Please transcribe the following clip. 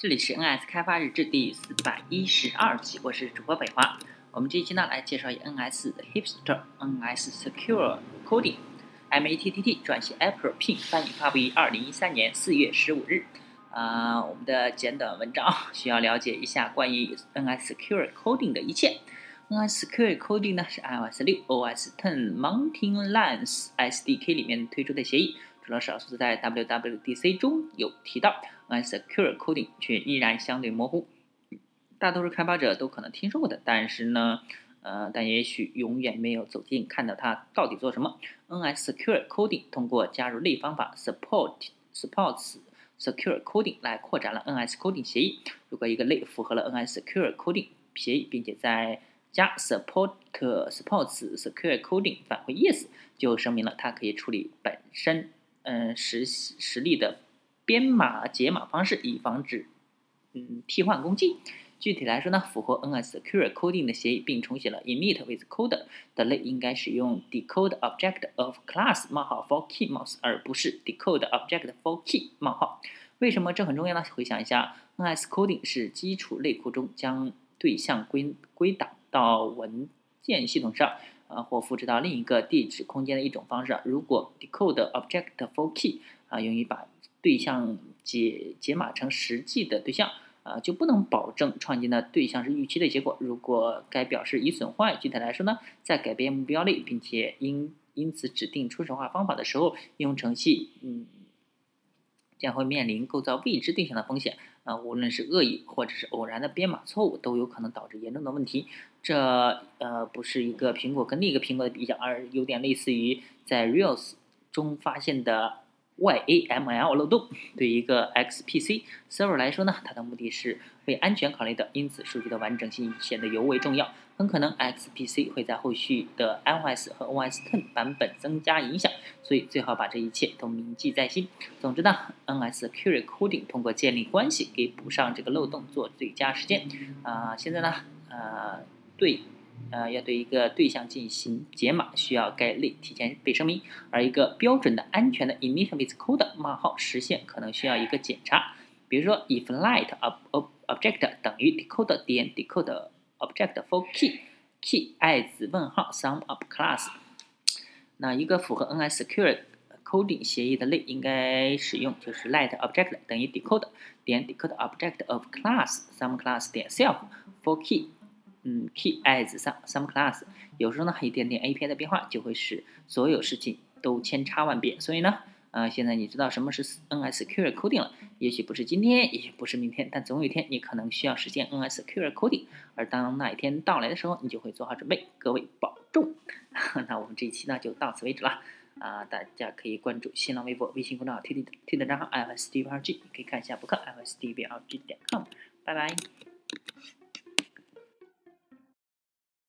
这里是 NS 开发日志第四百一十二期，我是主播北华。我们这一期呢，来介绍一 NS 的 Hipster NS Secure Coding MATTT 转写 April Pin 翻译发布于二零一三年四月十五日。啊，我们的简短文章需要了解一下关于 NS Secure Coding 的一切。NS Secure Coding 呢是 iOS 六 OS Ten Mountain Lions SDK 里面推出的协议。除了少数在 WWDC 中有提到，Secure Coding 却依然相对模糊，大多数开发者都可能听说过的，但是呢，呃，但也许永远没有走近看到它到底做什么。NS Secure Coding 通过加入类方法 Support Supports Secure Coding 来扩展了 NS Coding 协议。如果一个类符合了 NS Secure Coding 协议，并且在加 Support Supports Secure Coding 返回 Yes，就声明了它可以处理本身。嗯，实实例的编码解码方式，以防止嗯替换攻击。具体来说呢，符合 NS Secure Coding 的协议，并重写了 init with code 的类，应该使用 decode object of class 冒号 for key mouse，而不是 decode object for key 冒号。为什么这很重要呢？回想一下，NS Coding 是基础类库中将对象归归档到文件系统上。啊，或复制到另一个地址空间的一种方式。如果 decode object for key 啊，用于把对象解解码成实际的对象啊，就不能保证创建的对象是预期的结果。如果该表示已损坏，具体来说呢，在改变目标类，并且因因此指定初始化方法的时候，应用程序嗯将会面临构造未知对象的风险。啊，无论是恶意或者是偶然的编码错误，都有可能导致严重的问题。这呃不是一个苹果跟另一个苹果的比较，而有点类似于在 Rails 中发现的 YAML 漏洞。对于一个 XPC server 来说呢，它的目的是为安全考虑的，因此数据的完整性显得尤为重要。很可能 XPC 会在后续的 iOS 和 OS Ten 版本增加影响，所以最好把这一切都铭记在心。总之呢，NS Secure Coding 通过建立关系给补上这个漏洞做最佳实践。啊，现在呢，呃。对，呃，要对一个对象进行解码，需要该类提前被声明，而一个标准的安全的 init with code 冒号实现可能需要一个检查，比如说 if light ob object 等于 decode 点 decode object for key key as 问号 sum of class，那一个符合 NS secure coding 协议的类应该使用就是 light object 等于 decode 点 decode object of class sum class 点 self for key。嗯，key as some some class，有时候呢一点点 API 的变化就会使所有事情都千差万别。所以呢，呃，现在你知道什么是 NS Secure Coding 了？也许不是今天，也许不是明天，但总有一天你可能需要实现 NS Secure Coding。而当那一天到来的时候，你就会做好准备。各位保重。那我们这一期呢就到此为止了。啊，大家可以关注新浪微博、微信公众号、推推推的账号，FSDVRG 可以看一下博客 iOS D V R G 点 com。拜拜。